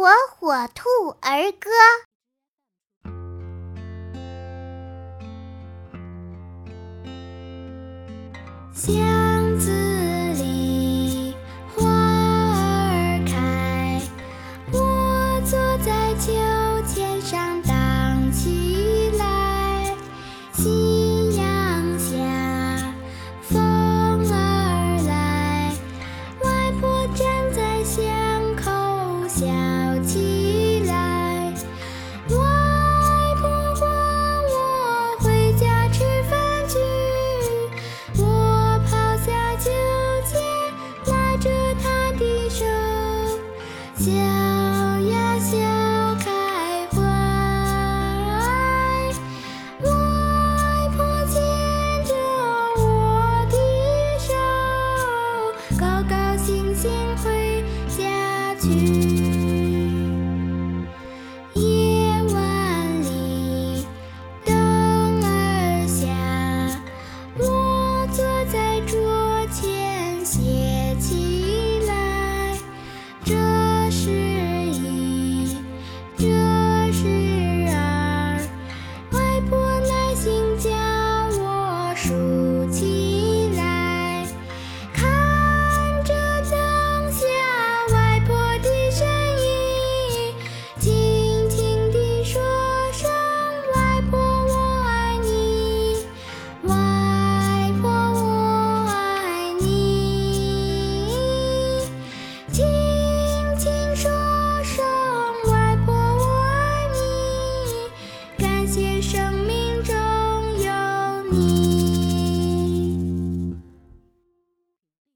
火火兔儿歌》。巷子里花儿开，我坐在秋千上荡起笑呀笑开怀外婆牵着我的手高高兴兴回家去。You.